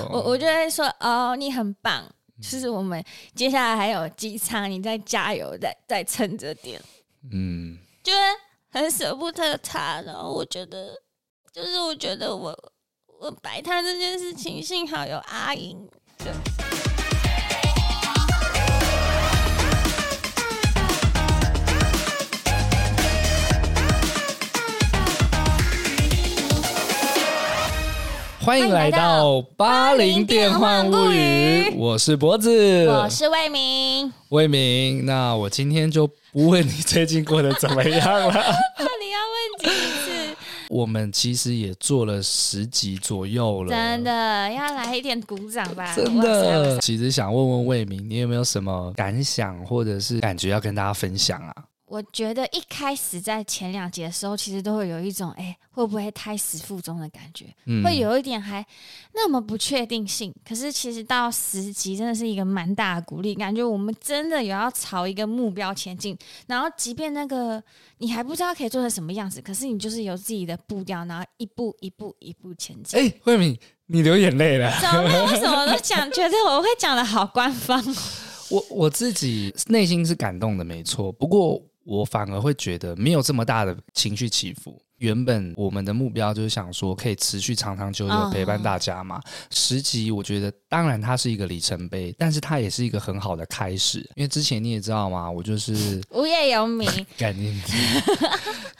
哦、我我就会说哦，你很棒，就是我们接下来还有机场，你再加油，再再撑着点。嗯，就是很舍不得他，然后我觉得，就是我觉得我我摆摊这件事情，幸好有阿莹。对。欢迎来到八零电幻物语，我是脖子，我是魏明，魏明。那我今天就不问你最近过得怎么样了，那你要问几次？我们其实也做了十集左右了，真的要来一点鼓掌吧？真的，其实想问问魏明，你有没有什么感想或者是感觉要跟大家分享啊？我觉得一开始在前两集的时候，其实都会有一种哎，会不会胎死腹中的感觉，嗯、会有一点还那么不确定性。可是其实到十集真的是一个蛮大的鼓励，感觉我们真的有要朝一个目标前进。然后即便那个你还不知道可以做成什么样子，可是你就是有自己的步调，然后一步一步一步前进。哎，慧敏，你流眼泪了？怎么？为什么都讲？觉得我会讲的好官方？我我自己内心是感动的，没错。不过。我反而会觉得没有这么大的情绪起伏。原本我们的目标就是想说可以持续长长久久陪伴大家嘛。十集我觉得当然它是一个里程碑，但是它也是一个很好的开始。因为之前你也知道嘛，我就是无业游民，概念。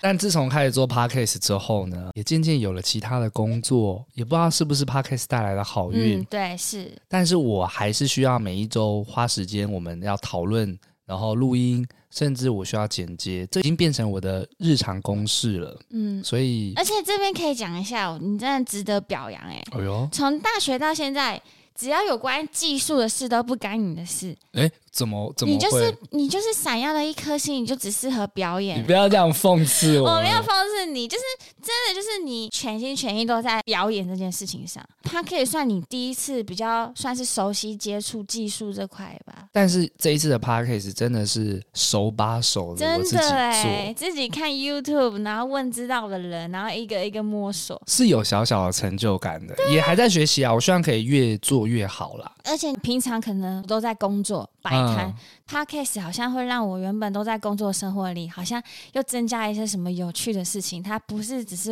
但自从开始做 Podcast 之后呢，也渐渐有了其他的工作，也不知道是不是 Podcast 带来的好运。嗯，对，是。但是我还是需要每一周花时间，我们要讨论，然后录音。甚至我需要剪接，这已经变成我的日常公式了。嗯，所以而且这边可以讲一下，你真的值得表扬哎！哎呦，从大学到现在，只要有关技术的事都不干你的事。哎。怎么怎么？你就是你就是闪耀的一颗星，你就只适合表演。你不要这样讽刺我。我没有讽刺你，就是真的就是你全心全意都在表演这件事情上。它可以算你第一次比较算是熟悉接触技术这块吧。但是这一次的 podcast 真的是手把手的，真的哎，自己看 YouTube，然后问知道的人，然后一个一个摸索，是有小小的成就感的。也还在学习啊，我希望可以越做越好啦。而且平常可能都在工作。摆摊，Podcast 好像会让我原本都在工作生活里，好像又增加一些什么有趣的事情。它不是只是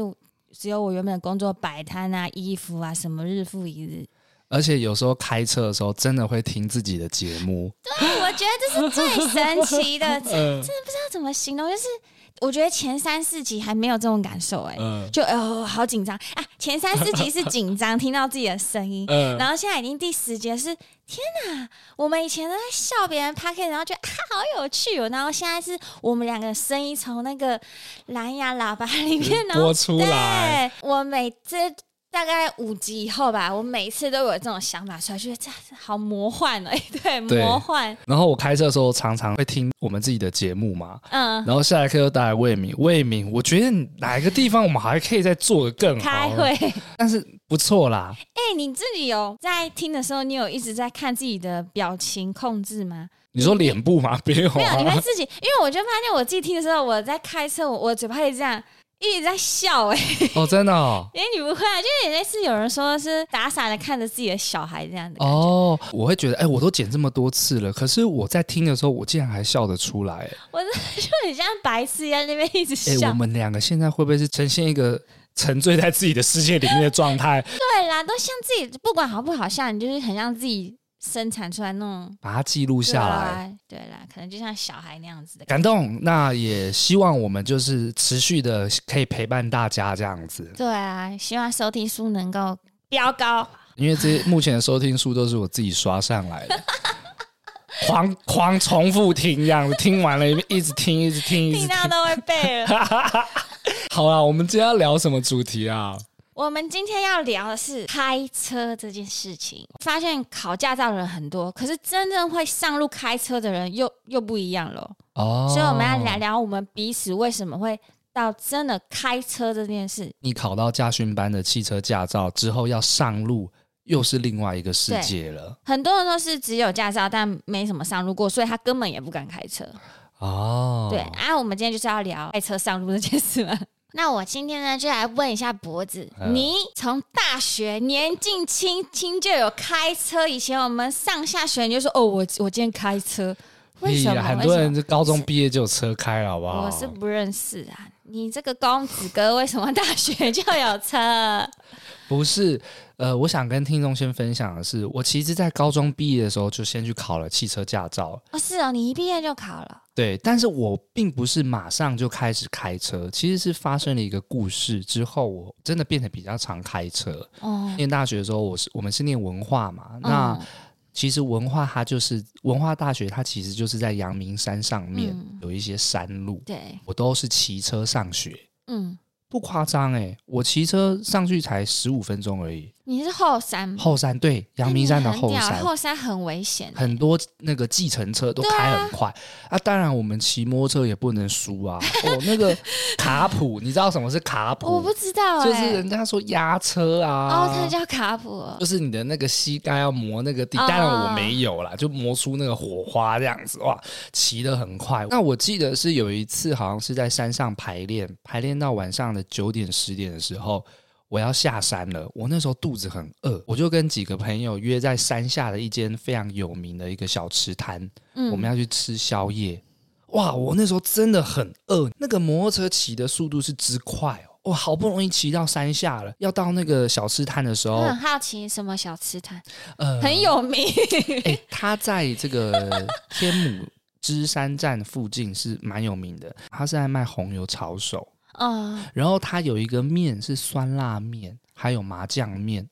只有我原本的工作摆摊啊、衣服啊什么日复一日。而且有时候开车的时候，真的会听自己的节目。对，我觉得这是最神奇的，真的不知道怎么形容，就是。我觉得前三四集还没有这种感受哎、就哦好紧张啊！前三四集是紧张，听到自己的声音，嗯、然后现在已经第十集是天哪！我们以前都在笑别人 podcast 然后觉得啊好有趣哦，然后现在是我们两个声音从那个蓝牙喇叭里面播出来，对我每次。大概五集以后吧，我每一次都有这种想法出来，觉得这好魔幻 哎，对，对魔幻。然后我开车的时候常常会听我们自己的节目嘛，嗯，然后下一刻又带来魏敏，魏敏，我觉得哪一个地方我们还可以再做的更好，开会，但是不错啦。哎、欸，你自己有在听的时候，你有一直在看自己的表情控制吗？你说脸部吗？没有，没有，你会自己，因为我就发现我自己听的时候，我在开车，我我嘴巴会这样。一直在笑哎、欸！哦，真的哦！哎，你不会啊？就有类似有人说是傻傻的看着自己的小孩这样的哦，我会觉得哎、欸，我都剪这么多次了，可是我在听的时候，我竟然还笑得出来。我就很像白痴一样在那边一直笑。哎、欸，我们两个现在会不会是呈现一个沉醉在自己的世界里面的状态？对啦，都像自己，不管好不好笑，你就是很像自己。生产出来那种，把它记录下来。对啦，可能就像小孩那样子的感动。那也希望我们就是持续的可以陪伴大家这样子。对啊，希望收听数能够飙高。因为这些目前的收听数都是我自己刷上来的，狂狂重复听这样子，听完了一直听，一直听，一直听，听到都会背了。好啊，我们今天要聊什么主题啊？我们今天要聊的是开车这件事情。发现考驾照的人很多，可是真正会上路开车的人又又不一样了。哦，所以我们要聊聊我们彼此为什么会到真的开车这件事。你考到驾训班的汽车驾照之后要上路，又是另外一个世界了。很多人都是只有驾照，但没什么上路过，所以他根本也不敢开车。哦，对啊，我们今天就是要聊开车上路这件事嘛。那我今天呢，就来问一下脖子，嗯、你从大学年近轻轻就有开车？以前我们上下学你就说哦，我我今天开车，为什么？很多人是高中毕业就有车开了，好不好？我是不认识啊，你这个公子哥为什么大学就有车？不是，呃，我想跟听众先分享的是，我其实，在高中毕业的时候就先去考了汽车驾照。哦，是哦，你一毕业就考了。对，但是我并不是马上就开始开车，其实是发生了一个故事之后，我真的变得比较常开车。哦，念大学的时候，我是我们是念文化嘛，哦、那其实文化它就是文化大学，它其实就是在阳明山上面、嗯、有一些山路，对，我都是骑车上学。嗯。不夸张哎，我骑车上去才十五分钟而已。你是后山？后山对，阳明山的后山。后山很危险，很多那个计程车都开很快啊，啊。当然，我们骑摩托车也不能输啊。哦，那个卡普，你知道什么是卡普？我不知道、欸，就是人家说压车啊。哦，它叫卡普，就是你的那个膝盖要磨那个地。当然我没有啦，就磨出那个火花这样子哇，骑得很快。那我记得是有一次，好像是在山上排练，排练到晚上的九点十点的时候。我要下山了，我那时候肚子很饿，我就跟几个朋友约在山下的一间非常有名的一个小吃摊，嗯，我们要去吃宵夜。哇，我那时候真的很饿，那个摩托车骑的速度是之快哦，我好不容易骑到山下了，要到那个小吃摊的时候，很好奇什么小吃摊，呃，很有名，哎，他在这个天母芝山站附近是蛮有名的，他是在卖红油抄手。嗯，然后它有一个面是酸辣面，还有麻酱面，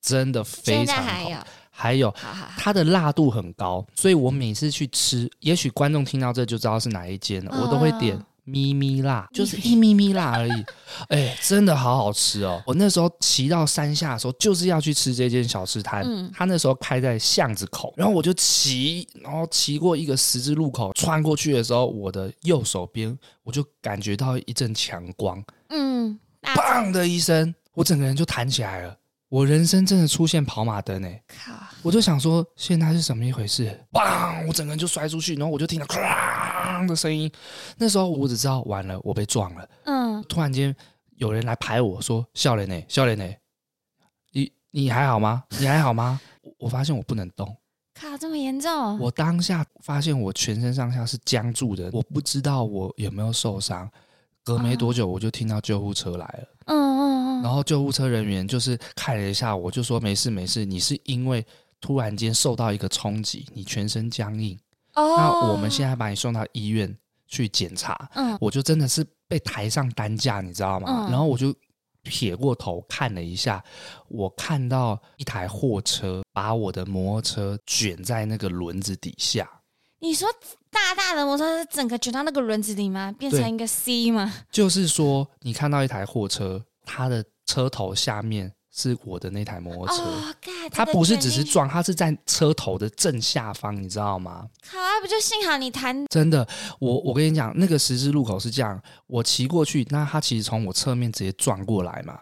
真的非常好。还有，还有它的辣度很高，所以我每次去吃，也许观众听到这就知道是哪一间了，我都会点。咪咪辣就是一咪咪辣而已，哎，真的好好吃哦！我那时候骑到山下的时候，就是要去吃这间小吃摊。嗯，他那时候开在巷子口，然后我就骑，然后骑过一个十字路口，穿过去的时候，我的右手边我就感觉到一阵强光，嗯，砰的一声，我整个人就弹起来了。我人生真的出现跑马灯哎！靠！我就想说，现在是什么一回事？砰！我整个人就摔出去，然后我就听到哐的声音。那时候我只知道完了，我被撞了。嗯。突然间有人来拍我说：“笑脸呢？笑脸呢？你你还好吗？你还好吗？”我发现我不能动。卡！这么严重？我当下发现我全身上下是僵住的，我不知道我有没有受伤。隔没多久，我就听到救护车来了。嗯嗯嗯。然后救护车人员就是看了一下我，就说没事没事，你是因为突然间受到一个冲击，你全身僵硬。哦。那我们现在把你送到医院去检查。嗯。我就真的是被抬上担架，你知道吗？嗯。然后我就撇过头看了一下，我看到一台货车把我的摩托车卷在那个轮子底下。你说大大的摩托车整个卷到那个轮子里吗？变成一个 C 吗？就是说，你看到一台货车，它的车头下面是我的那台摩托车，哦、它不是只是撞，他是在车头的正下方，你知道吗？好啊，不就幸好你弹。真的，我我跟你讲，那个十字路口是这样，我骑过去，那他其实从我侧面直接撞过来嘛。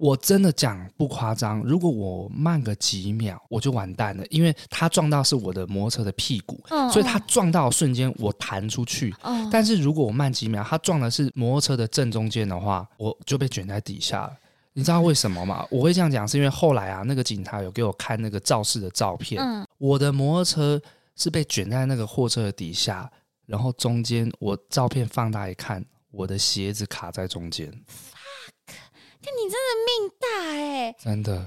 我真的讲不夸张，如果我慢个几秒，我就完蛋了，因为他撞到是我的摩托车的屁股，嗯、所以他撞到的瞬间我弹出去。嗯、但是如果我慢几秒，他撞的是摩托车的正中间的话，我就被卷在底下了。你知道为什么吗？我会这样讲，是因为后来啊，那个警察有给我看那个肇事的照片，嗯、我的摩托车是被卷在那个货车的底下，然后中间我照片放大一看，我的鞋子卡在中间。真的命大哎、欸！真的，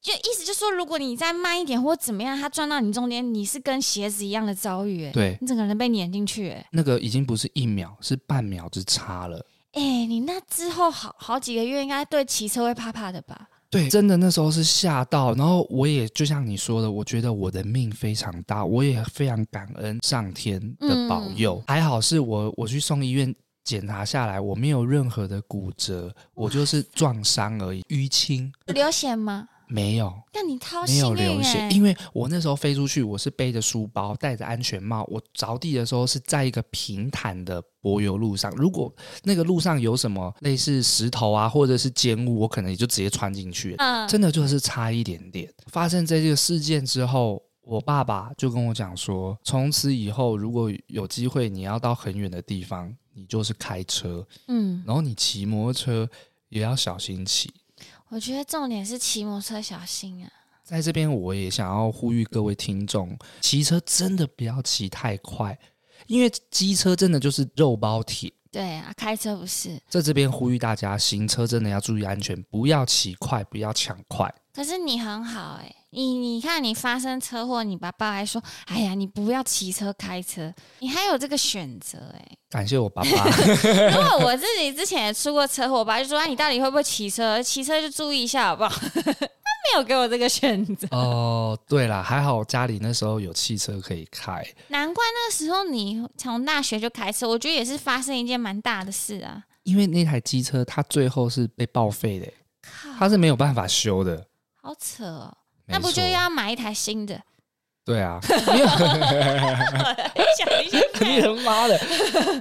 就意思就是说，如果你再慢一点或怎么样，他撞到你中间，你是跟鞋子一样的遭遇哎、欸！对，你整个人被碾进去哎、欸！那个已经不是一秒，是半秒之差了。哎、欸，你那之后好好几个月，应该对骑车会怕怕的吧？对，真的那时候是吓到，然后我也就像你说的，我觉得我的命非常大，我也非常感恩上天的保佑。嗯、还好是我我去送医院。检查下来，我没有任何的骨折，我就是撞伤而已，淤青。流血吗？没有。那你掏没有流血，因为我那时候飞出去，我是背着书包，戴着安全帽，我着地的时候是在一个平坦的柏油路上。如果那个路上有什么类似石头啊，或者是尖物，我可能也就直接穿进去。嗯，真的就是差一点点。发生这个事件之后。我爸爸就跟我讲说，从此以后，如果有机会你要到很远的地方，你就是开车，嗯，然后你骑摩托车也要小心骑。我觉得重点是骑摩托车小心啊。在这边，我也想要呼吁各位听众，骑车真的不要骑太快，因为机车真的就是肉包铁。对啊，开车不是。在这边呼吁大家，行车真的要注意安全，不要骑快，不要抢快。可是你很好哎、欸，你你看你发生车祸，你爸爸还说：“哎呀，你不要骑车开车，你还有这个选择哎、欸。”感谢我爸爸。如果我自己之前也出过车祸，我爸就说：“啊，你到底会不会骑车？骑车就注意一下好不好？”有给我这个选择。哦，对啦，还好家里那时候有汽车可以开。难怪那个时候你从大学就开车，我觉得也是发生一件蛮大的事啊。因为那台机车它最后是被报废的，它是没有办法修的。好扯哦，那不就要买一台新的？对啊，没 有想一下，你他妈的，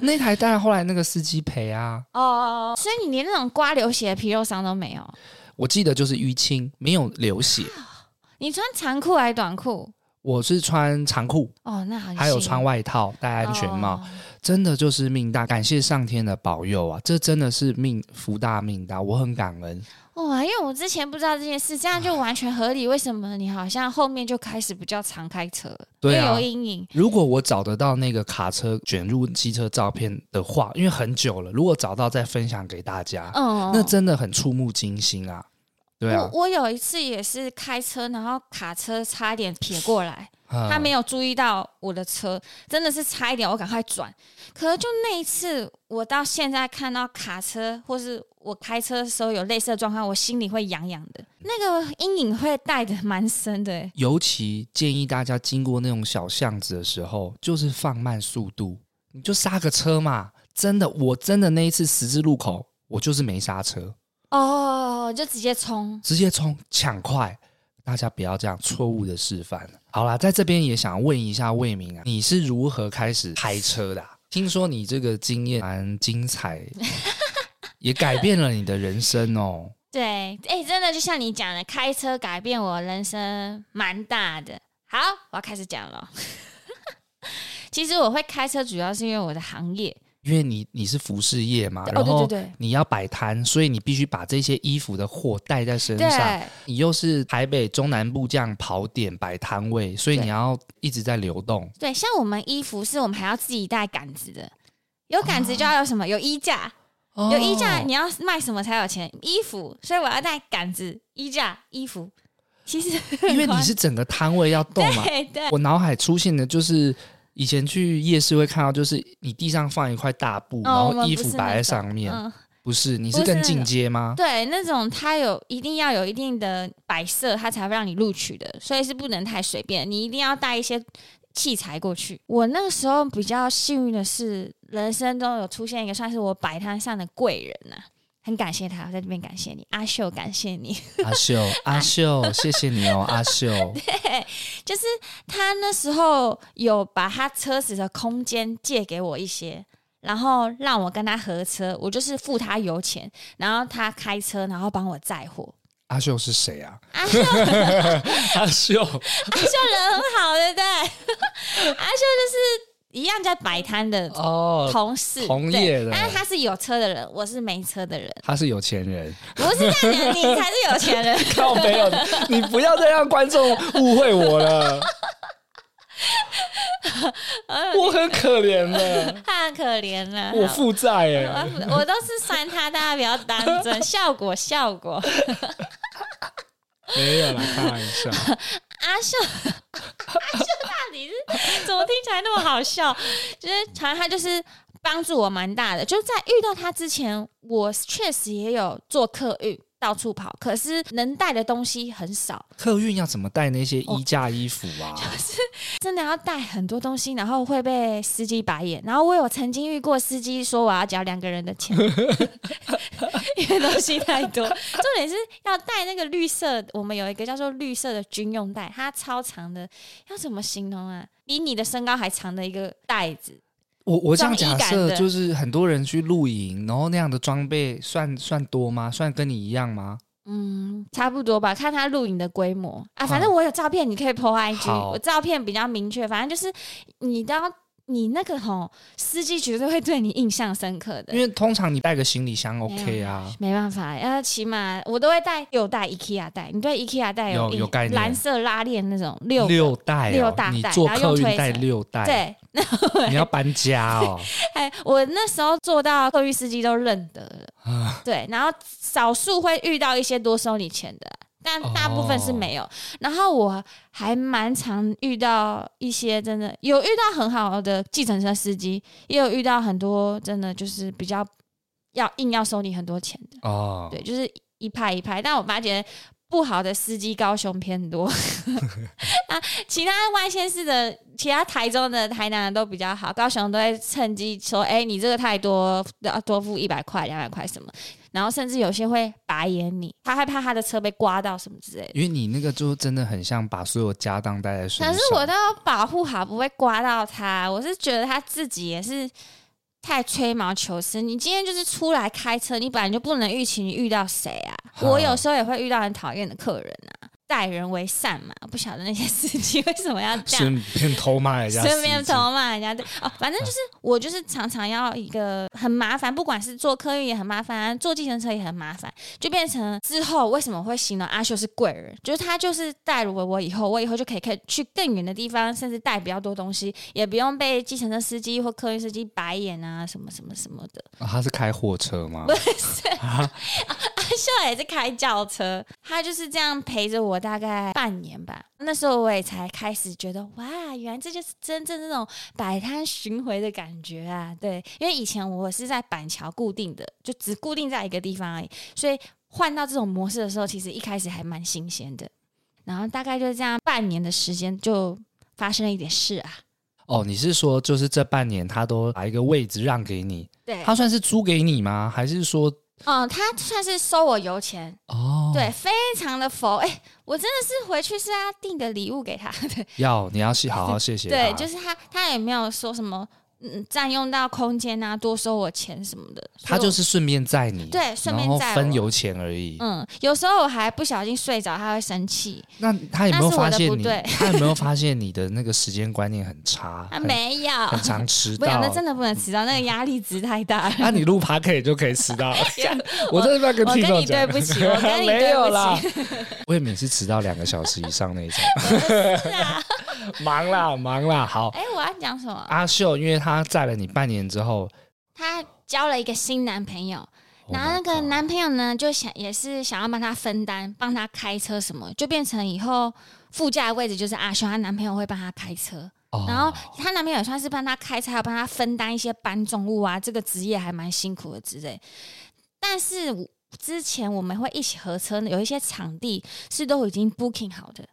那台当然后来那个司机赔啊。哦，所以你连那种刮流血的皮肉伤都没有？我记得就是淤青，没有流血。你穿长裤还是短裤？我是穿长裤，哦，那好，还有穿外套，戴安全帽，哦真的就是命大，感谢上天的保佑啊！这真的是命福大命大，我很感恩。哇，因为我之前不知道这件事，这样就完全合理。为什么你好像后面就开始比较常开车？对啊，有阴影。如果我找得到那个卡车卷入机车照片的话，因为很久了，如果找到再分享给大家，嗯，那真的很触目惊心啊！对啊，我我有一次也是开车，然后卡车差一点撇过来。嗯、他没有注意到我的车，真的是差一点，我赶快转。可是就那一次，我到现在看到卡车或是我开车的时候有类似的状况，我心里会痒痒的，那个阴影会带的蛮深的。尤其建议大家经过那种小巷子的时候，就是放慢速度，你就刹个车嘛。真的，我真的那一次十字路口，我就是没刹车，哦，就直接冲，直接冲抢快。大家不要这样错误的示范。好啦，在这边也想问一下魏明啊，你是如何开始开车的啊？听说你这个经验蛮精彩，也改变了你的人生哦。对，哎，真的就像你讲的，开车改变我人生蛮大的。好，我要开始讲了。其实我会开车，主要是因为我的行业。因为你你是服饰业嘛，然后你要摆摊，所以你必须把这些衣服的货带在身上。你又是台北中南部这样跑点摆摊位，所以你要一直在流动。对，像我们衣服是我们还要自己带杆子的，有杆子就要有什么？有衣架，有衣架，你要卖什么才有钱？衣服，所以我要带杆子、衣架、衣服。其实 因为你是整个摊位要动嘛，对对，我脑海出现的就是。以前去夜市会看到，就是你地上放一块大布，哦、然后衣服摆在上面。不是，你是更进阶吗？对，那种它有一定要有一定的摆设，它才会让你录取的，所以是不能太随便。你一定要带一些器材过去。我那个时候比较幸运的是，人生中有出现一个算是我摆摊上的贵人呐、啊。很感谢他，我在这边感谢你，阿秀，感谢你，阿秀，阿秀，谢谢你哦，阿秀。对，就是他那时候有把他车子的空间借给我一些，然后让我跟他合车，我就是付他油钱，然后他开车，然后帮我载货。阿秀是谁啊？阿秀，阿秀，阿秀人很好，对不对？阿秀就是。一样在摆摊的同事，哦、同业的，但是他是有车的人，我是没车的人。他是有钱人，不是这样讲，你才是有钱人。靠，没有，你不要再让观众误会我了。我很可怜的，他很可怜了，我负债哎，我我都是酸他，大家不要当真，效果效果。没有啦，开玩笑。阿秀，阿秀到底是怎么听起来那么好笑？就是反正他就是帮助我蛮大的。就在遇到他之前，我确实也有做客运。到处跑，可是能带的东西很少。客运要怎么带那些衣架衣服啊？就是真的要带很多东西，然后会被司机白眼。然后我有曾经遇过司机说我要交两个人的钱，因为东西太多。重点是要带那个绿色，我们有一个叫做绿色的军用带，它超长的，要怎么形容啊？比你的身高还长的一个袋子。我我这样假设，就是很多人去露营，然后那样的装备算算多吗？算跟你一样吗？嗯，差不多吧，看他露营的规模啊。反正我有照片，你可以 po IG。好我照片比较明确，反正就是你都要你那个吼司机绝对会对你印象深刻的。因为通常你带个行李箱 OK 啊，没办法，要起码我都会带六袋 IKEA 袋。你对 IKEA 袋有有概念？蓝色拉链那种六六袋、哦，六大袋，你坐客运带六袋，对，你要搬家哦。哎，我那时候做到客运司机都认得了，啊、对，然后少数会遇到一些多收你钱的。但大部分是没有，哦、然后我还蛮常遇到一些真的有遇到很好的计程车司机，也有遇到很多真的就是比较要硬要收你很多钱的。哦，对，就是一派一派。但我发觉不好的司机高雄偏多，啊，其他外县市的、其他台中的、台南的都比较好，高雄都会趁机说：“哎，你这个太多，要多付一百块、两百块什么。”然后甚至有些会白眼你，他害怕他的车被刮到什么之类的。因为你那个就真的很像把所有家当带在身上。可是我都要保护好，不会刮到他。我是觉得他自己也是太吹毛求疵。你今天就是出来开车，你本来就不能预期你遇到谁啊。我有时候也会遇到很讨厌的客人啊。待人为善嘛，不晓得那些司机为什么要这样，顺便偷骂人家，顺便偷骂人家。对哦，反正就是我就是常常要一个很麻烦，不管是坐客运也很麻烦，坐计程车也很麻烦，就变成之后为什么会形容阿秀是贵人？就是他就是带入了我以后，我以后就可以可以去更远的地方，甚至带比较多东西，也不用被计程车司机或客运司机白眼啊什么什么什么的。啊、他是开货车吗？不是，啊、阿 秀也是开轿车，他就是这样陪着我。大概半年吧，那时候我也才开始觉得，哇，原来这就是真正那种摆摊巡回的感觉啊！对，因为以前我是在板桥固定的，就只固定在一个地方而已，所以换到这种模式的时候，其实一开始还蛮新鲜的。然后大概就这样半年的时间，就发生了一点事啊。哦，你是说就是这半年他都把一个位置让给你？对，他算是租给你吗？还是说？嗯，他算是收我油钱哦，对，非常的佛。哎、欸，我真的是回去是要订个礼物给他的，要你要谢好好谢谢他。对，就是他，他也没有说什么。嗯，占用到空间啊，多收我钱什么的。他就是顺便载你，对，顺便载分油钱而已。嗯，有时候我还不小心睡着，他会生气。那他有没有发现你？他有没有发现你的那个时间观念很差？他 没有，很常迟到。不，那真的不能迟到，那个压力值太大了。那你录 Podcast 就可以迟到。我真的要跟听众讲，对不起，我跟你对不起。我也每次迟到两个小时以上那种。忙啦，忙啦，好。哎，我要讲什么？阿秀，因为他载了你半年之后，她交了一个新男朋友，然后那个男朋友呢，就想也是想要帮他分担，帮他开车什么，就变成以后副驾的位置就是阿秀，她男朋友会帮她开车，哦、然后她男朋友也算是帮她开车，还要帮她分担一些搬重物啊，这个职业还蛮辛苦的之类。但是之前我们会一起合车，有一些场地是都已经 booking 好的。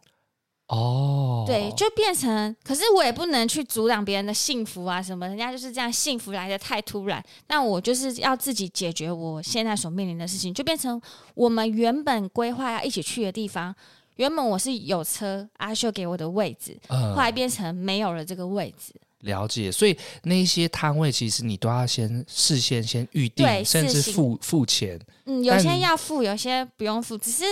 哦，对，就变成，可是我也不能去阻挡别人的幸福啊，什么，人家就是这样，幸福来的太突然，那我就是要自己解决我现在所面临的事情，就变成我们原本规划要一起去的地方，原本我是有车，阿秀给我的位置，后来变成没有了这个位置。嗯，了解，所以那些摊位其实你都要先事先先预定，对甚至付付钱。嗯，有些要付，有些不用付，只是。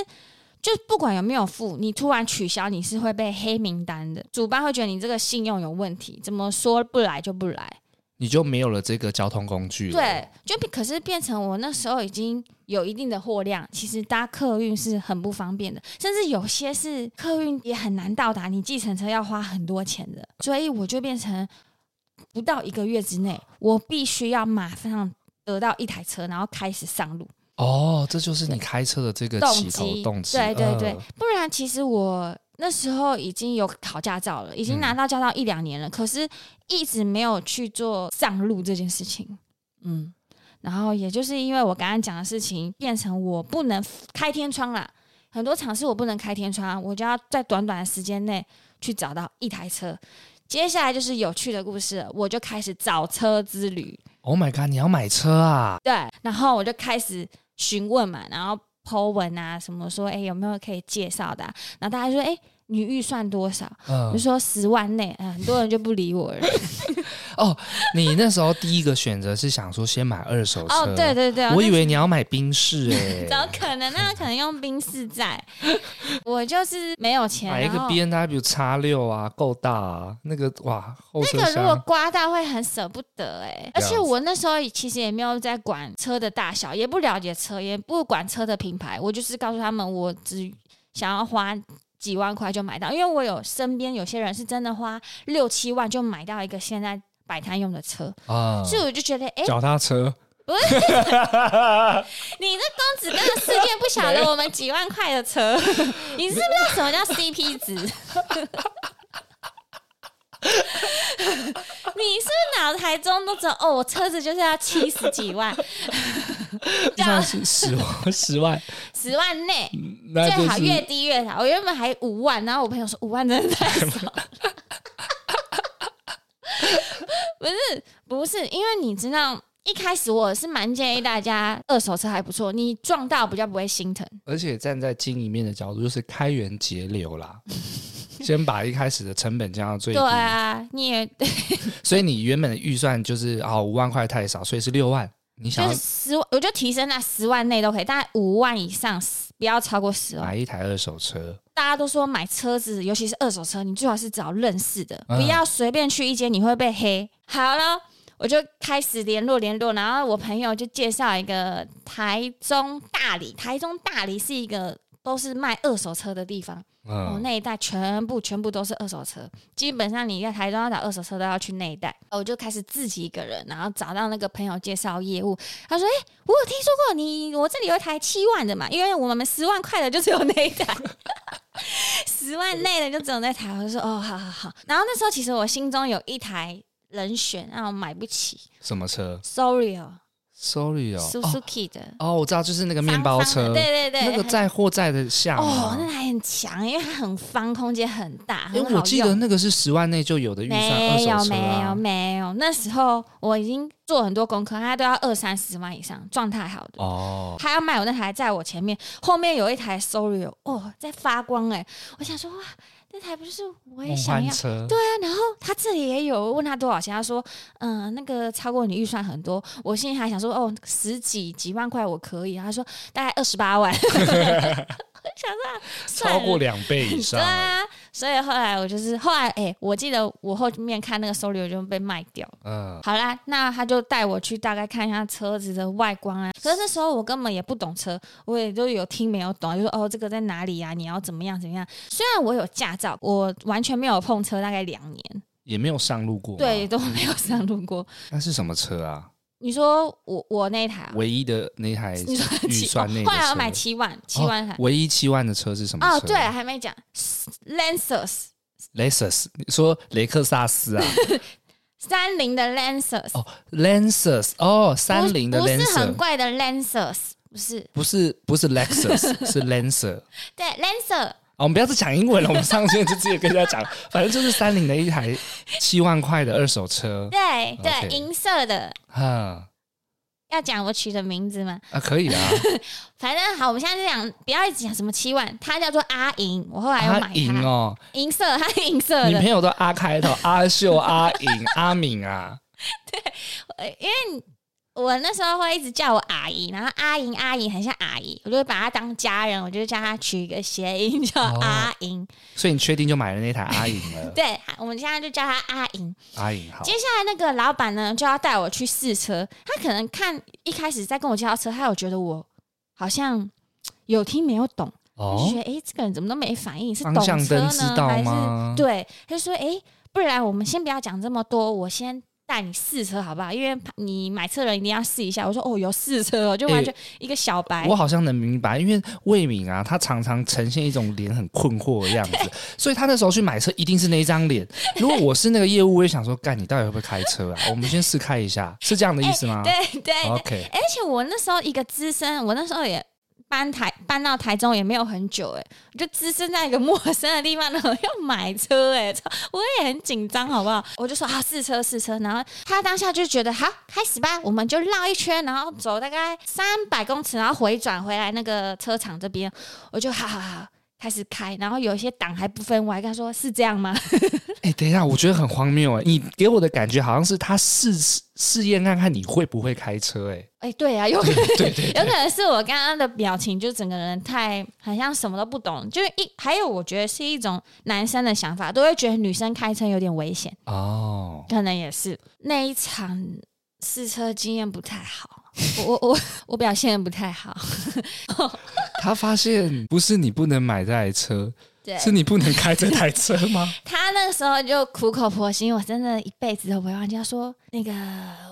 就不管有没有付，你突然取消，你是会被黑名单的。主办会觉得你这个信用有问题，怎么说不来就不来，你就没有了这个交通工具。对，就可是变成我那时候已经有一定的货量，其实搭客运是很不方便的，甚至有些是客运也很难到达，你计程车要花很多钱的，所以我就变成不到一个月之内，我必须要马上得到一台车，然后开始上路。哦，这就是你开车的这个起头动机，对对对，不然其实我那时候已经有考驾照了，已经拿到驾照一两年了，嗯、可是一直没有去做上路这件事情。嗯，然后也就是因为我刚刚讲的事情，变成我不能开天窗了，很多场次我不能开天窗，我就要在短短的时间内去找到一台车。接下来就是有趣的故事了，我就开始找车之旅。Oh my god！你要买车啊？对，然后我就开始。询问嘛，然后 po 文啊，什么说，哎，有没有可以介绍的啊？然后大家说，哎，你预算多少？嗯，就说十万内，很多人就不理我了。哦，你那时候第一个选择是想说先买二手车？哦，对对对，我以为你要买宾士哎，怎么可能？那可能用宾士在。我就是没有钱，买一个 B N W X 六啊，够大啊，那个哇，那个如果刮到会很舍不得哎。而且我那时候其实也没有在管车的大小，也不了解车，也不管车的品牌，我就是告诉他们，我只想要花。几万块就买到，因为我有身边有些人是真的花六七万就买到一个现在摆摊用的车。啊，所以我就觉得，哎、欸，脚踏车。不是，你这公子哥的世界不晓得 我们几万块的车，你知不知道什么叫 CP 值？你是不是脑台中都知道哦？我车子就是要七十几万，这样是十万，十万，十万内，最好越低越好。我原本还五万，然后我朋友说五万真的太少。不是不是，因为你知道，一开始我是蛮建议大家二手车还不错，你撞到比较不会心疼。而且站在经营面的角度，就是开源节流啦。先把一开始的成本降到最低。对啊，你也对。所以你原本的预算就是啊，五万块太少，所以是六万。你想就是十万，我就提升在十万内都可以，大概五万以上不要超过十万。买一台二手车，大家都说买车子，尤其是二手车，你最好是找认识的，不要随便去一间，你会被黑。好了，我就开始联络联络，然后我朋友就介绍一个台中大理，台中大理是一个都是卖二手车的地方。哦，那一带全部全部都是二手车，基本上你在台中要找二手车都要去那一带。我就开始自己一个人，然后找到那个朋友介绍业务。他说：“哎、欸，我有听说过你，我这里有一台七万的嘛，因为我们十万块的就只有那一台，十万内的就只有那台。”我就说：“哦，好好好。”然后那时候其实我心中有一台人选，让我买不起。什么车？Sorry 哦。Sorry 哦，Suzuki 的。哦，我知道，就是那个面包车，对对对，那个载货载的下哦，那还很强，因为它很方，空间很大，因为我记得那个是十万内就有的预算，没有没有没有，那时候我已经做很多功课，它都要二三十万以上，状态好的。哦，他要卖我那台在我前面，后面有一台 Sorry 哦，在发光哎，我想说哇。那台不是我也想要，对啊，然后他这里也有，问他多少钱，他说，嗯、呃，那个超过你预算很多，我心里还想说，哦，十几几万块我可以，他说大概二十八万。想说超过两倍以上，对啊，所以后来我就是后来哎、欸，我记得我后面看那个收留就被卖掉。嗯，好啦，那他就带我去大概看一下车子的外观啊。可是那时候我根本也不懂车，我也就有听没有懂，就说哦这个在哪里啊？你要怎么样怎么样？虽然我有驾照，我完全没有碰车，大概两年也没有上路过，对，都没有上路过。那是什么车啊？你说我我那台唯一的那台预算那台，后来要买七万七万台，唯一七万的车是什么？哦，对，还没讲，Lexus，Lexus，你说雷克萨斯啊？三菱的 Lexus，哦，Lexus，哦，三菱的，不是很怪的 Lancers，不是，不是，不是 Lexus，是 Lancer，对，Lancer。哦，我们不要再讲英文了，我们上线就直接跟大家讲，反正就是三菱的一台七万块的二手车，对对，银色的。哈，要讲我取的名字吗？啊，可以啊。反正好，我们现在就讲，不要一直讲什么七万，它叫做阿银，我后来又买银哦，银色，它是银色的。你朋友都阿开头，阿秀、阿银、阿敏啊。对，因为。我那时候会一直叫我阿姨，然后阿莹阿姨很像阿姨，我就会把她当家人，我就叫她取一个谐音叫阿莹。哦，所以你确定就买了那台阿莹了？对，我们现在就叫她阿莹。阿莹好。接下来那个老板呢，就要带我去试车，他可能看一开始在跟我介绍车，他有觉得我好像有听没有懂，哦、就觉得哎，这个人怎么都没反应，是懂车呢还是？对，他就说哎，不然我们先不要讲这么多，我先。带你试车好不好？因为你买车人一定要试一下。我说哦，有试车哦，就完全一个小白。欸、我好像能明白，因为魏敏啊，他常常呈现一种脸很困惑的样子，所以他那时候去买车一定是那一张脸。如果我是那个业务，我也想说，干你到底会不会开车啊？我们先试开一下，是这样的意思吗？欸、对对，OK。而且我那时候一个资深，我那时候也。搬台搬到台中也没有很久哎，就置身在一个 陌生的地方，然后要买车 哎，我也很紧张，好不好？我就说啊，试车试车，然后他当下就觉得好，开始吧，我们就绕一圈，然后走大概三百公尺，然后回转回来那个车场这边，我就哈哈哈，开始开，然后有一些档还不分，我还跟他说是这样吗？哎、欸，等一下，我觉得很荒谬哎！你给我的感觉好像是他试试验看看你会不会开车哎！哎、欸，对啊，有可能，对 对，对，对，有可能是我刚刚的表情，就整个人太好像什么都不懂，就是一还有我觉得是一种男生的想法，都会觉得女生开车有点危险哦，可能也是那一场试车经验不太好。我我我表现得不太好，他发现不是你不能买这台车，对，是你不能开这台车吗？他那个时候就苦口婆心，我真的一辈子都不会忘记。他说：“那个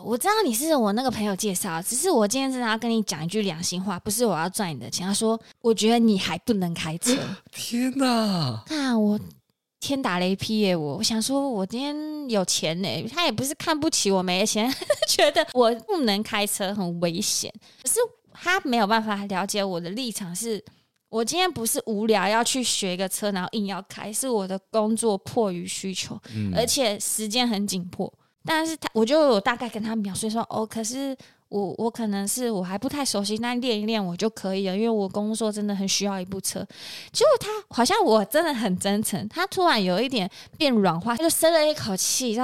我知道你是我那个朋友介绍，只是我今天真的要跟你讲一句良心话，不是我要赚你的钱。”他说：“我觉得你还不能开车。”天哪！那我。天打雷劈耶！我我想说，我今天有钱呢，他也不是看不起我没钱，觉得我不能开车很危险。可是他没有办法了解我的立场是，我今天不是无聊要去学一个车，然后硬要开，是我的工作迫于需求，嗯、而且时间很紧迫。但是他，我就有大概跟他描述说，哦，可是。我我可能是我还不太熟悉，那练一练我就可以了，因为我工作真的很需要一部车。结果他好像我真的很真诚，他突然有一点变软化，他就深了一口气，说：“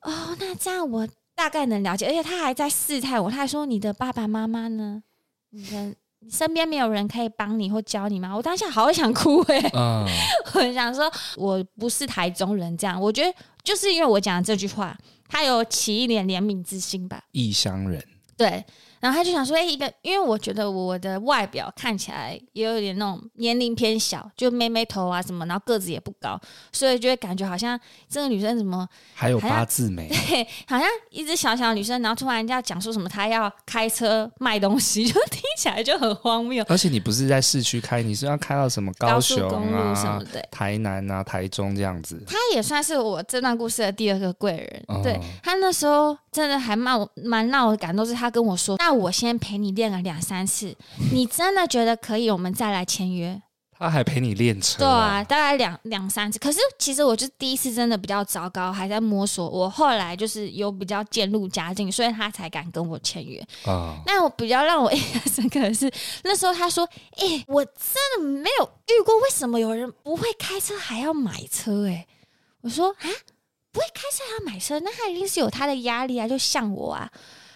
哦，那这样我大概能了解。”而且他还在试探我，他还说：“你的爸爸妈妈呢？你的你身边没有人可以帮你或教你吗？”我当下好想哭哎、欸，嗯、我想说我不是台中人，这样我觉得就是因为我讲的这句话，他有起一点怜悯之心吧，异乡人。对，然后他就想说，哎，一个，因为我觉得我的外表看起来也有点那种年龄偏小，就妹妹头啊什么，然后个子也不高，所以就会感觉好像这个女生怎么还有八字眉，对，好像一只小小的女生，然后突然人家讲说什么她要开车卖东西，就听起来就很荒谬。而且你不是在市区开，你是要开到什么高雄啊、什么的，台南啊、台中这样子。她也算是我这段故事的第二个贵人，哦、对他那时候真的还蛮蛮让我感动，是他。跟我说：“那我先陪你练了两三次，你真的觉得可以，我们再来签约。”他还陪你练车，对啊，大概两两三次。可是其实我就第一次真的比较糟糕，还在摸索。我后来就是有比较渐入佳境，所以他才敢跟我签约啊。那我比较让我 印象深刻的是，那时候他说：“哎、欸，我真的没有遇过，为什么有人不会开车还要买车？”哎，我说：“啊，不会开车还要买车，那他一定是有他的压力啊，就像我啊。”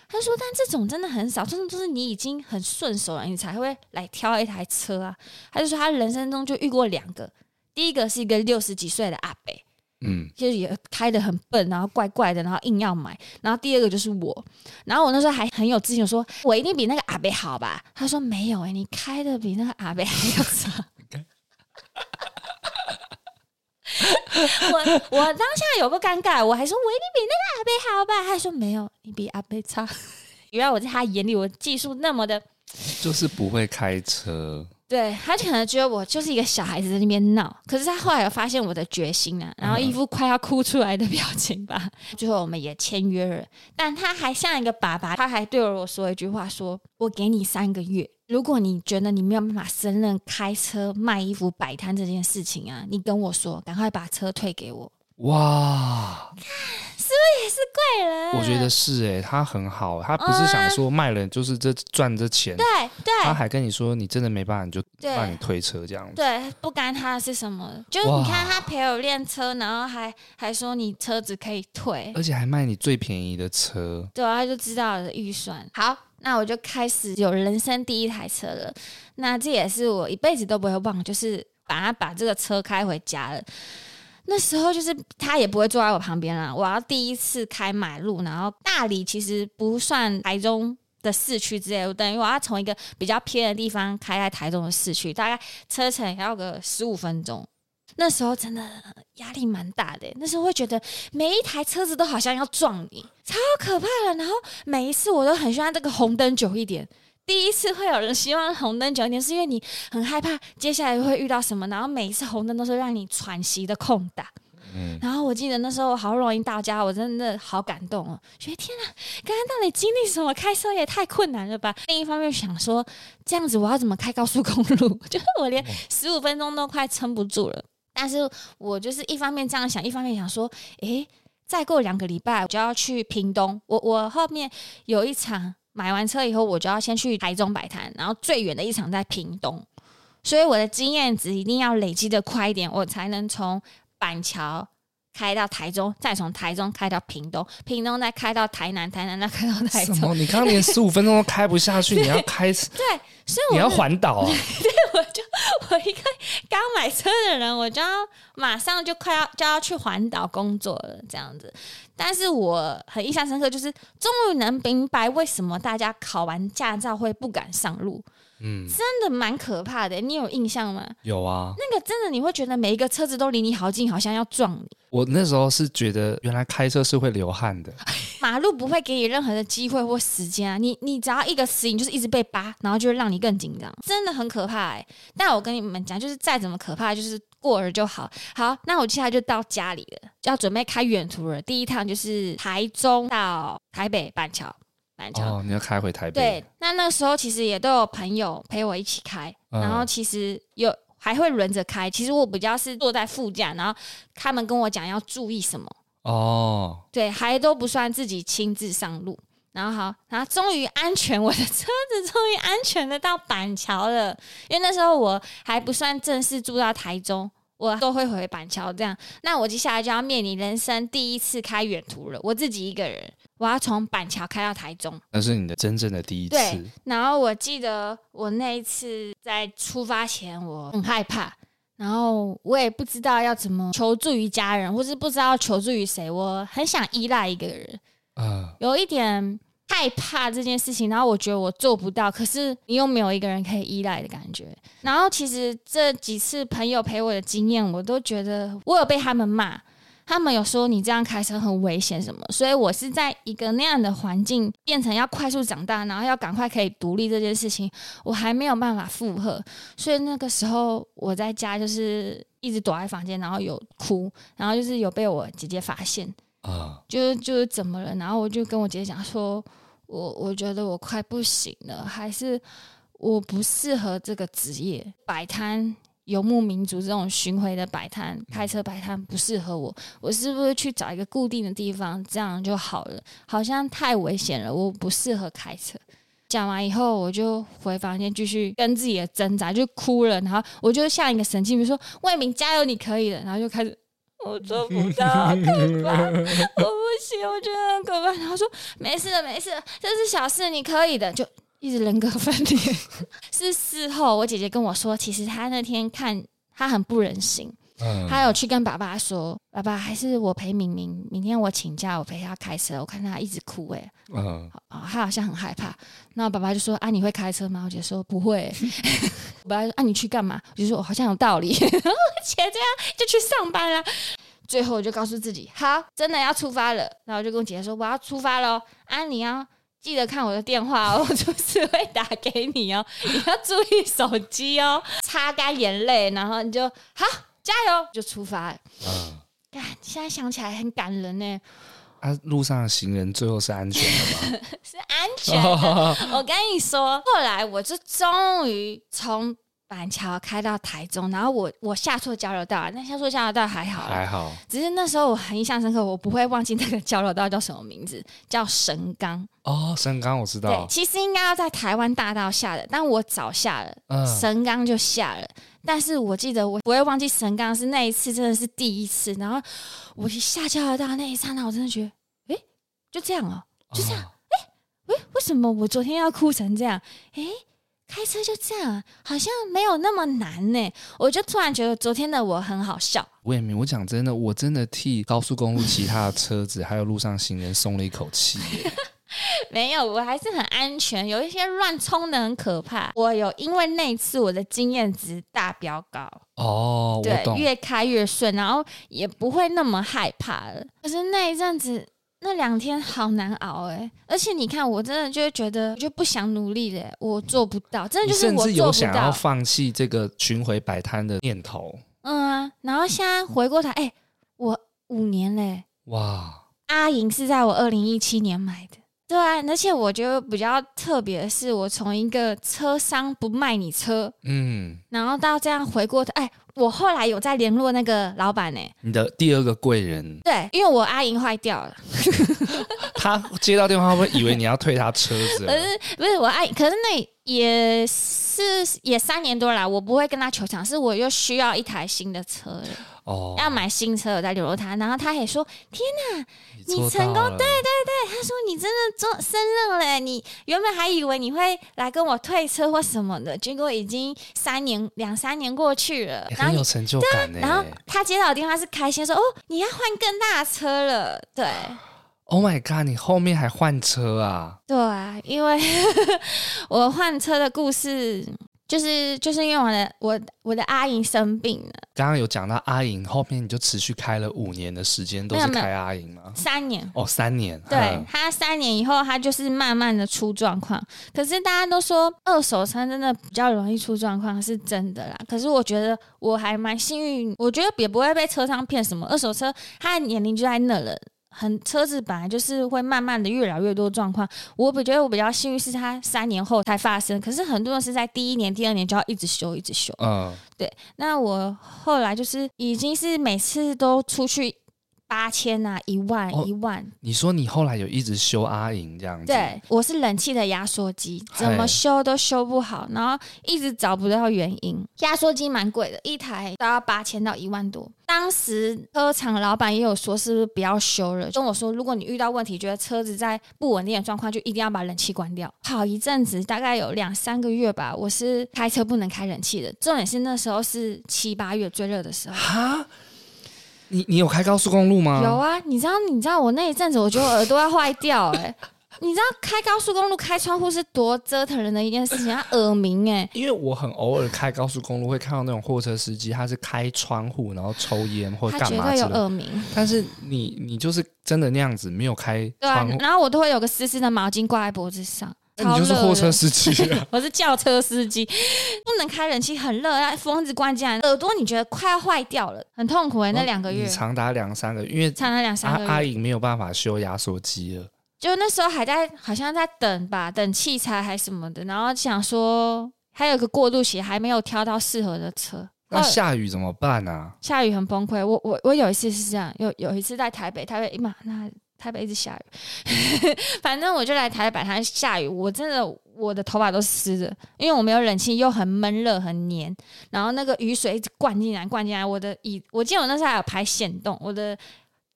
他说：“但这种真的很少，真的就是你已经很顺手了，你才会来挑一台车啊。”他就说他人生中就遇过两个，第一个是一个六十几岁的阿伯，嗯，就是也开的很笨，然后怪怪的，然后硬要买。然后第二个就是我，然后我那时候还很有自信说：“我一定比那个阿伯好吧？”他说：“没有哎，你开的比那个阿伯还要差。” 我我当下有个尴尬，我还说我一定比那个阿贝好吧？他说没有，你比阿贝差。原来我在他眼里，我技术那么的，就是不会开车。对，他可能觉得我就是一个小孩子在那边闹，可是他后来有发现我的决心啊，然后一副快要哭出来的表情吧。嗯、最后我们也签约了，但他还像一个爸爸，他还对我说一句话说：“说我给你三个月。”如果你觉得你没有办法胜任开车、卖衣服、摆摊这件事情啊，你跟我说，赶快把车退给我。哇，是不是也是贵人？我觉得是哎、欸，他很好，他不是想说卖了就是这赚这钱，对对，他还跟你说你真的没办法，你就帮你推车这样子。对，不干他是什么，就是你看他陪我练车，然后还还说你车子可以退，而且还卖你最便宜的车。对，他就知道我的预算好。那我就开始有人生第一台车了，那这也是我一辈子都不会忘，就是把他把这个车开回家了。那时候就是他也不会坐在我旁边了，我要第一次开马路，然后大理其实不算台中的市区之类的，等于我要从一个比较偏的地方开在台中的市区，大概车程要个十五分钟。那时候真的压力蛮大的，那时候会觉得每一台车子都好像要撞你，超可怕的。然后每一次我都很希望这个红灯久一点。第一次会有人希望红灯久一点，是因为你很害怕接下来会遇到什么。然后每一次红灯都是让你喘息的空档。嗯。然后我记得那时候好不容易到家，我真的好感动哦，觉得天哪，刚刚到底经历什么？开车也太困难了吧。另一方面想说，这样子我要怎么开高速公路？就是我连十五分钟都快撑不住了。但 是我就是一方面这样想，一方面想说，诶，再过两个礼拜我就要去屏东。我我后面有一场买完车以后，我就要先去台中摆摊，然后最远的一场在屏东。所以我的经验值一定要累积的快一点，我才能从板桥。开到台中，再从台中开到屏东，屏东再开到台南，台南再开到台中。什么？你刚刚连十五分钟都开不下去，你要开？对，所以我你要环岛啊？对，我就我一个刚买车的人，我就要马上就快要就要去环岛工作了，这样子。但是我很印象深刻，就是终于能明白为什么大家考完驾照会不敢上路。嗯，真的蛮可怕的。你有印象吗？有啊，那个真的你会觉得每一个车子都离你好近，好像要撞你。我那时候是觉得，原来开车是会流汗的。马路不会给你任何的机会或时间啊，你你只要一个死，影就是一直被扒，然后就会让你更紧张，真的很可怕哎。但我跟你们讲，就是再怎么可怕，就是过了就好。好，那我接下来就到家里了，就要准备开远途了。第一趟就是台中到台北板桥。哦，你要开回台北？对，那那个时候其实也都有朋友陪我一起开，嗯、然后其实有还会轮着开。其实我比较是坐在副驾，然后他们跟我讲要注意什么。哦，对，还都不算自己亲自上路。然后好，然后终于安全，我的车子终于安全的到板桥了。因为那时候我还不算正式住到台中。我都会回板桥这样，那我接下来就要面临人生第一次开远途了。我自己一个人，我要从板桥开到台中，那是你的真正的第一次。对，然后我记得我那一次在出发前，我很害怕，然后我也不知道要怎么求助于家人，或是不知道求助于谁。我很想依赖一个人，有一点。害怕这件事情，然后我觉得我做不到，可是你又没有一个人可以依赖的感觉。然后其实这几次朋友陪我的经验，我都觉得我有被他们骂，他们有说你这样开车很危险什么，所以我是在一个那样的环境变成要快速长大，然后要赶快可以独立这件事情，我还没有办法负荷。所以那个时候我在家就是一直躲在房间，然后有哭，然后就是有被我姐姐发现啊，就是就是怎么了？然后我就跟我姐姐讲说。我我觉得我快不行了，还是我不适合这个职业，摆摊游牧民族这种巡回的摆摊，开车摆摊不适合我。我是不是去找一个固定的地方，这样就好了？好像太危险了，我不适合开车。讲完以后，我就回房间继续跟自己的挣扎，就哭了。然后我就像一个神经病，比如说魏明加油，你可以的。然后就开始。我做不到，可怕！我不行，我觉得很可怕。然后说没事的，没事的，这是小事，你可以的。就一直人格分裂。是事后，我姐姐跟我说，其实她那天看她很不忍心，嗯，她有去跟爸爸说，爸爸还是我陪明明，明天我请假，我陪他开车。我看他一直哭，哎，嗯，他好像很害怕。那爸爸就说啊，你会开车吗？我姐说不会。爸爸说啊，你去干嘛？我就说我好像有道理。然 后姐这样就去上班了。最后我就告诉自己，好，真的要出发了。然后我就跟我姐姐说，我要出发喽。啊，你要记得看我的电话哦，我就是会打给你哦。你要注意手机哦。擦干眼泪，然后你就好，加油，就出发了。嗯，看，现在想起来很感人呢。啊，路上的行人最后是安全的吗？是安全。我跟你说，后来我就终于从。板桥开到台中，然后我我下错交流道，那下错交流道还好，还好，只是那时候我很印象深刻，我不会忘记那个交流道叫什么名字，叫神冈。哦，神冈我知道。对，其实应该要在台湾大道下的，但我早下了，嗯、神冈就下了。但是我记得我不会忘记神冈是那一次，真的是第一次。然后我一下交流到那一刹那，我真的觉得，哎，就这样哦，就这样，哎，喂，为什么我昨天要哭成这样？哎。开车就这样，好像没有那么难呢。我就突然觉得昨天的我很好笑。魏敏，我讲真的，我真的替高速公路其他的车子还有路上行人松了一口气。没有，我还是很安全。有一些乱冲的很可怕。我有因为那次我的经验值大飙高哦，对，越开越顺，然后也不会那么害怕了。可是那一阵子。那两天好难熬哎、欸，而且你看，我真的就会觉得，我就不想努力了，我做不到，真的就是我做不到。甚至有想要放弃这个巡回摆摊的念头。嗯啊，然后现在回过头，哎、欸，我五年嘞，哇！阿莹是在我二零一七年买的，对啊，而且我觉得比较特别的是，我从一个车商不卖你车，嗯，然后到这样回过头，哎、欸，我后来有在联络那个老板呢、欸，你的第二个贵人。对，因为我阿银坏掉了，他接到电话会以为你要退他车子？可是不是我阿，可是那也是也三年多了，我不会跟他求偿，是我又需要一台新的车了。哦，要买新车，我在联络他，然后他也说：“天哪，你，你成功！对对对，他说你真的做胜任了，你原本还以为你会来跟我退车或什么的，结果已经三年两三年过去了，欸、很有成就感呢。然后他接到电话是开心说：哦，你要换更大的车了，对。Oh my god，你后面还换车啊？对啊，因为 我换车的故事。”就是就是因为我的我我的阿莹生病了。刚刚有讲到阿莹，后面你就持续开了五年的时间，都是开阿莹吗？三年哦，三年。对，他三年以后，他就是慢慢的出状况。可是大家都说二手车真的比较容易出状况，是真的啦。可是我觉得我还蛮幸运，我觉得也不会被车商骗什么。二手车它的年龄就在那了。很车子本来就是会慢慢的越来越多状况，我比觉得我比较幸运是它三年后才发生，可是很多人是在第一年、第二年就要一直修、一直修。嗯，对。那我后来就是已经是每次都出去。八千啊，一万、哦、一万。你说你后来有一直修阿银这样子？对，我是冷气的压缩机，怎么修都修不好，然后一直找不到原因。压缩机蛮贵的，一台都要八千到一万多。当时车厂老板也有说，是不是不要修了？跟我说，如果你遇到问题，觉得车子在不稳定的状况，就一定要把冷气关掉。好一阵子，大概有两三个月吧，我是开车不能开冷气的。重点是那时候是七八月最热的时候。哈？你你有开高速公路吗？有啊，你知道你知道我那一阵子，我觉得我耳朵要坏掉哎、欸。你知道开高速公路开窗户是多折腾人的一件事情，他耳鸣哎。因为我很偶尔开高速公路会看到那种货车司机，他是开窗户然后抽烟或干嘛他绝对有耳鸣。但是你你就是真的那样子没有开窗户，对啊，然后我都会有个湿湿的毛巾挂在脖子上。你就是货车司机啊！我是轿车司机，不能开冷气，很热，风一直关进来，耳朵你觉得快要坏掉了，很痛苦哎、欸。那两个月，长达两三个月，因为长达两三个月，阿颖没有办法修压缩机了。就那时候还在，好像在等吧，等器材还什么的，然后想说还有个过渡期，还没有挑到适合的车。那下雨怎么办呢、啊？下雨很崩溃。我我我有一次是这样，有有一次在台北，台北嘛那。台北一直下雨，反正我就来台北它下雨，我真的我的头发都湿的，因为我没有冷气，又很闷热很黏，然后那个雨水一直灌进来灌进来，我的椅，我记得我那时候还有排险动，我的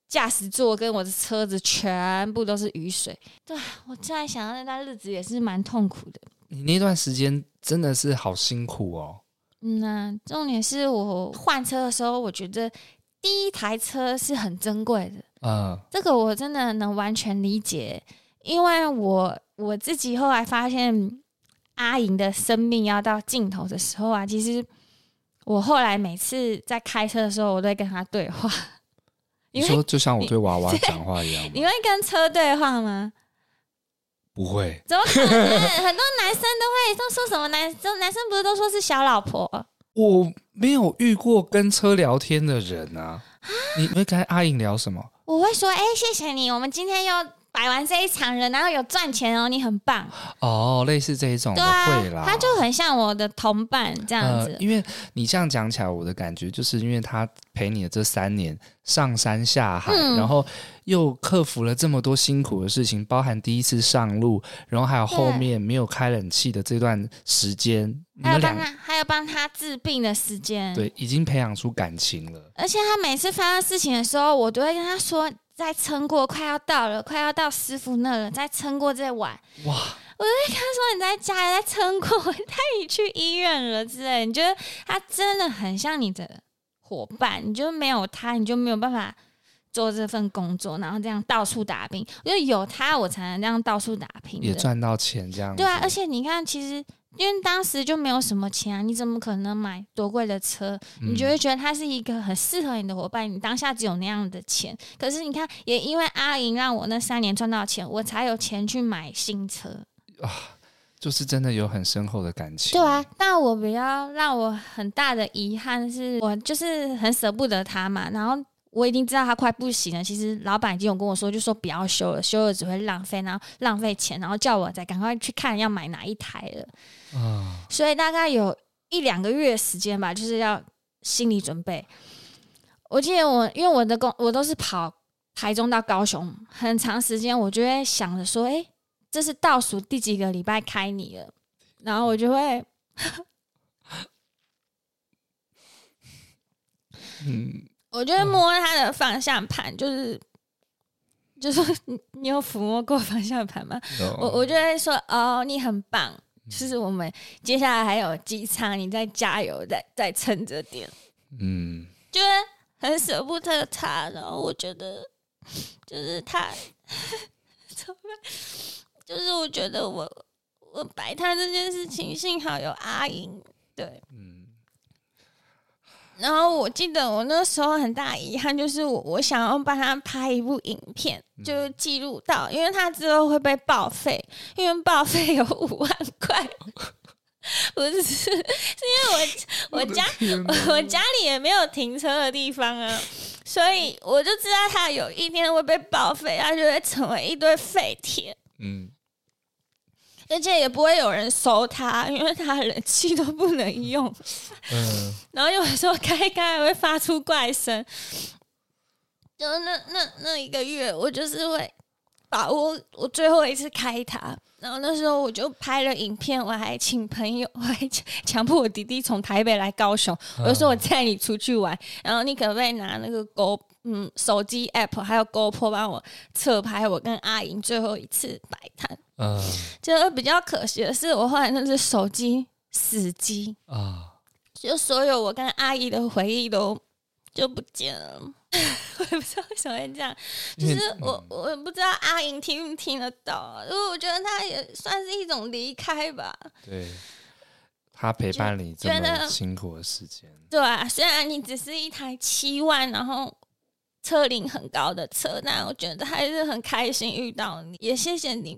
驾驶座跟我的车子全部都是雨水，对，我突然想到那段日子也是蛮痛苦的。你那段时间真的是好辛苦哦。嗯呐、啊，重点是我换车的时候，我觉得第一台车是很珍贵的。嗯，这个我真的能完全理解，因为我我自己后来发现阿莹的生命要到尽头的时候啊，其实我后来每次在开车的时候，我都会跟他对话。你说就像我对娃娃讲话一样吗？你会跟车对话吗？不会。怎么可能？很多男生都会都说什么男生男生不是都说是小老婆？我没有遇过跟车聊天的人啊。你会跟阿莹聊什么？我会说，哎、谢谢你，我们今天又摆完这一场人，然后有赚钱哦，你很棒哦，类似这一种的会啦，他就很像我的同伴这样子。呃、因为你这样讲起来，我的感觉就是因为他陪你的这三年上山下海，嗯、然后又克服了这么多辛苦的事情，包含第一次上路，然后还有后面没有开冷气的这段时间，还有帮他，还有帮他治病的时间，对，已经培养出感情了。而且他每次发生事情的时候，我都会跟他说。再撑过，快要到了，快要到师傅那了。再撑过这晚，哇！我就会跟他说：“你在家里再撑过，我带你去医院了之类。”你觉得他真的很像你的伙伴，你就没有他，你就没有办法做这份工作，然后这样到处打拼。因为有他，我才能这样到处打拼，也赚到钱这样。对啊，而且你看，其实。因为当时就没有什么钱啊，你怎么可能买多贵的车？你就会觉得他是一个很适合你的伙伴。你当下只有那样的钱，可是你看，也因为阿莹让我那三年赚到钱，我才有钱去买新车啊，就是真的有很深厚的感情。对啊，但我比较让我很大的遗憾是，我就是很舍不得他嘛，然后。我已经知道他快不行了。其实老板已经有跟我说，就说不要修了，修了只会浪费，然后浪费钱，然后叫我再赶快去看要买哪一台了。啊，所以大概有一两个月时间吧，就是要心理准备。我记得我因为我的工我都是跑台中到高雄，很长时间，我就会想着说，哎，这是倒数第几个礼拜开你了，然后我就会，嗯，我就会摸他的方向盘，就是。就说你你有抚摸过方向盘吗？No. 我我就会说哦，你很棒。就是我们接下来还有机场，你再加油，再再撑着点。嗯，就是很舍不得他，然后我觉得就是他，就是我觉得我我摆摊这件事情，幸好有阿莹，对。然后我记得我那时候很大遗憾，就是我我想要帮他拍一部影片，就是记录到，因为他之后会被报废，因为报废有五万块，不是，是因为我我家我家里也没有停车的地方啊，所以我就知道他有一天会被报废，他就会成为一堆废铁。嗯。而且也不会有人收它，因为它冷气都不能用。嗯，然后有时候开开还会发出怪声。就那那那一个月，我就是会把握我最后一次开它。然后那时候我就拍了影片，我还请朋友，我还强迫我弟弟从台北来高雄。我就说我带你出去玩，然后你可不可以拿那个 Go 嗯手机 App 还有 GoPro 帮我侧拍我跟阿莹最后一次摆摊。嗯，就比较可惜的是，我后来那只手机死机啊，就所有我跟阿姨的回忆都就不见了。我也不知道为什么会这样，就是我我也不知道阿莹听不听得到，因为我觉得她也算是一种离开吧。对，他陪伴你这么辛苦的时间。对啊，虽然你只是一台七万，然后车龄很高的车，但我觉得还是很开心遇到你，也谢谢你。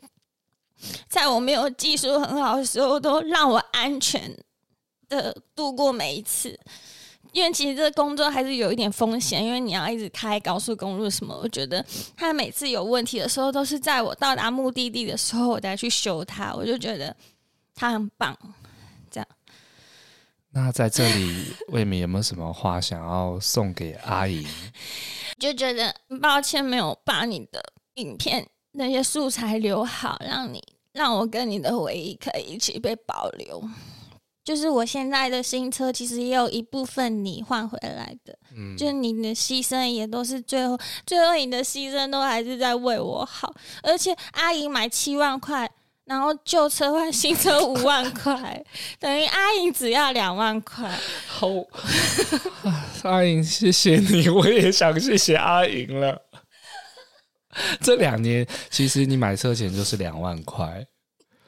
在我没有技术很好的时候，都让我安全的度过每一次。因为其实这工作还是有一点风险，因为你要一直开高速公路什么。我觉得他每次有问题的时候，都是在我到达目的地的时候，我再去修它。我就觉得他很棒。这样。那在这里，魏敏有没有什么话想要送给阿姨？就觉得抱歉，没有把你的影片。那些素材留好，让你让我跟你的回忆可以一起被保留。就是我现在的新车，其实也有一部分你换回来的，嗯，就是你的牺牲也都是最后，最后你的牺牲都还是在为我好。而且阿姨买七万块，然后旧车换新车五万块，等于阿莹只要两万块。好，阿莹，谢谢你，我也想谢谢阿莹了。这两年，其实你买车钱就是两万块，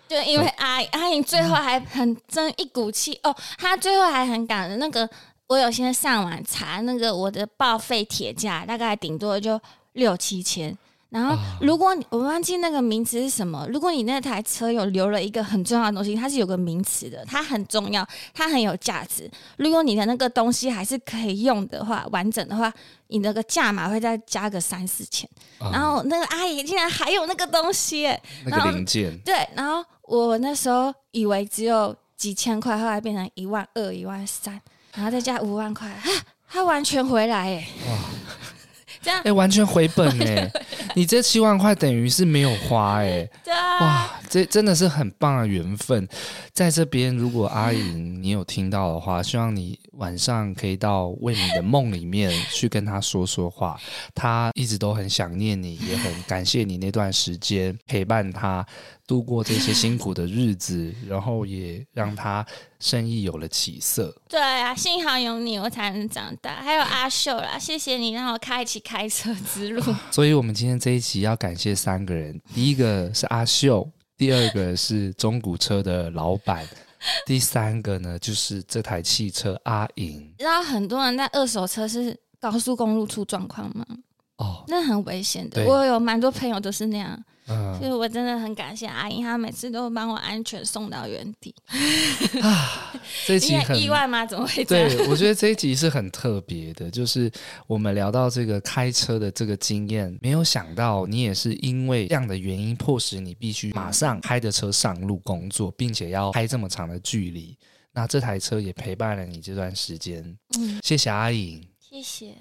就因为阿阿莹最后还很争一股气哦，她最后还很感人。那个我有先上网查，那个我的报废铁价大概顶多就六七千。然后，如果你我忘记那个名词是什么，如果你那台车有留了一个很重要的东西，它是有个名词的，它很重要，它很有价值。如果你的那个东西还是可以用的话，完整的话，你那个价码会再加个三四千。嗯、然后那个阿姨竟然还有那个东西，那个零件。对，然后我那时候以为只有几千块，后来变成一万二、一万三，然后再加五万块，啊，它完全回来哎。这样哎、欸，完全回本哎！你这七万块等于是没有花哎！哇，这真的是很棒的缘分。在这边，如果阿莹你有听到的话，希望你晚上可以到为你的梦里面去跟他说说话。他一直都很想念你，也很感谢你那段时间陪伴他。度过这些辛苦的日子，然后也让他生意有了起色。对啊，幸好有你，我才能长大。还有阿秀啦，谢谢你让我开启开车之路。所以，我们今天这一期要感谢三个人：第一个是阿秀，第二个是中古车的老板，第三个呢就是这台汽车阿莹。知道很多人在二手车是高速公路出状况吗？哦，那很危险的。我有蛮多朋友都是那样。嗯，所以我真的很感谢阿莹，她每次都帮我安全送到原地。啊，这一集很意外吗？怎么会这样？对，我觉得这一集是很特别的，就是我们聊到这个开车的这个经验，没有想到你也是因为这样的原因，迫使你必须马上开着车上路工作，并且要开这么长的距离。那这台车也陪伴了你这段时间。嗯，谢谢阿颖，谢谢。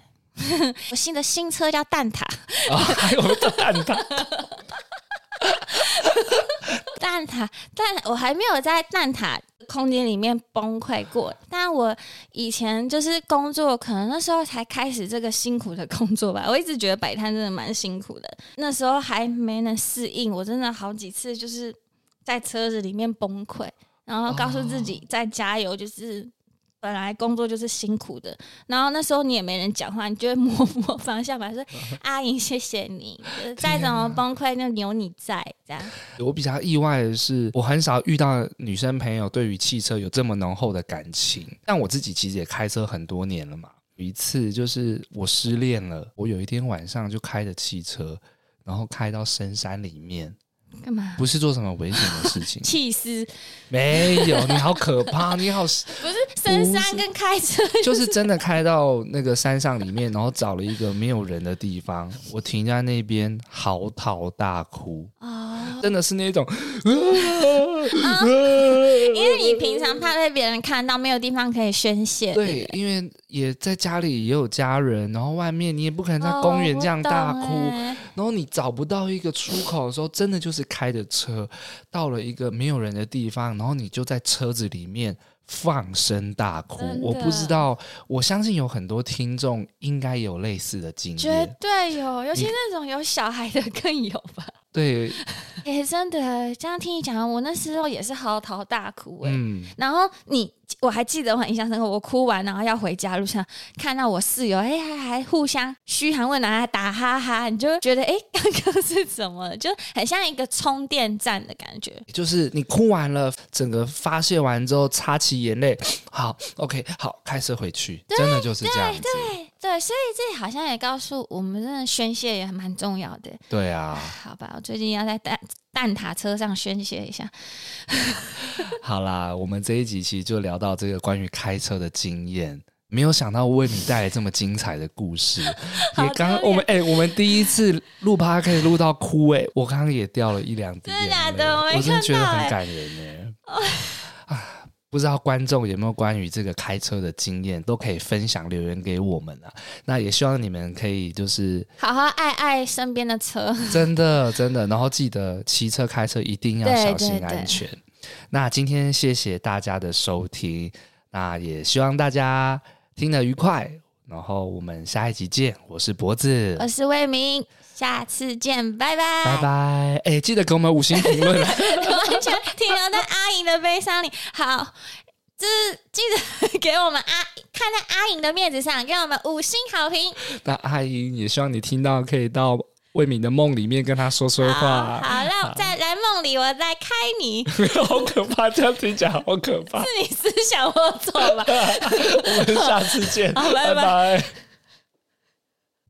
我新的新车叫蛋挞，哦，还有个蛋挞。蛋挞，但我还没有在蛋挞空间里面崩溃过。但我以前就是工作，可能那时候才开始这个辛苦的工作吧。我一直觉得摆摊真的蛮辛苦的，那时候还没能适应。我真的好几次就是在车子里面崩溃，然后告诉自己再加油，就是。本来工作就是辛苦的，然后那时候你也没人讲话，你就会 摸摸方向盘说：“阿姨，谢谢你，再怎么崩溃，就有你在。”这样。我比较意外的是，我很少遇到女生朋友对于汽车有这么浓厚的感情。但我自己其实也开车很多年了嘛。有一次就是我失恋了，我有一天晚上就开着汽车，然后开到深山里面。干嘛？不是做什么危险的事情。气死！没有，你好可怕，你好。不是深山跟开车，就是真的开到那个山上里面，然后找了一个没有人的地方，我停在那边嚎啕大哭。啊，真的是那种。啊，因为你平常怕被别人看到，没有地方可以宣泄。对，因为也在家里也有家人，然后外面你也不可能在公园这样大哭，哦，然后你找不到一个出口的时候，真的就是开着车到了一个没有人的地方，然后你就在车子里面放声大哭。我不知道，我相信有很多听众应该有类似的经验，绝对有，尤其那种有小孩的更有吧。对，哎、欸，真的，这样听你讲，我那时候也是嚎啕大哭哎、欸。嗯，然后你，我还记得我很印象深刻，我哭完然后要回家路上看到我室友，哎、欸，还还互相嘘寒问暖，还打哈哈，你就觉得哎，刚、欸、刚是怎么，就很像一个充电站的感觉。就是你哭完了，整个发泄完之后，擦起眼泪，好，OK，好，开车回去，真的就是这样子。对，所以这好像也告诉我们，真的宣泄也蛮重要的。对啊，好吧，我最近要在蛋蛋挞车上宣泄一下。好啦，我们这一集其实就聊到这个关于开车的经验，没有想到为你带来这么精彩的故事。也刚刚我们哎、欸，我们第一次录趴可以录到哭哎、欸，我刚刚也掉了一两滴眼泪，真的，我，我真的觉得很感人呢、欸。不知道观众有没有关于这个开车的经验，都可以分享留言给我们啊。那也希望你们可以就是好好爱爱身边的车，真的真的。然后记得骑车开车一定要小心安全。那今天谢谢大家的收听，那也希望大家听得愉快。然后我们下一集见，我是脖子，我是魏明。下次见，拜拜，拜拜。哎，记得给我们五星评论。完全停留在阿莹的悲伤里。好，就是记得给我们阿看在阿莹的面子上，给我们五星好评。那阿莹也希望你听到，可以到魏敏的梦里面跟他说说话。好，好，那再来梦里，我再开你。好可怕，这样听起来好可怕。是你思想我走吧。我们下次见，拜拜。拜拜。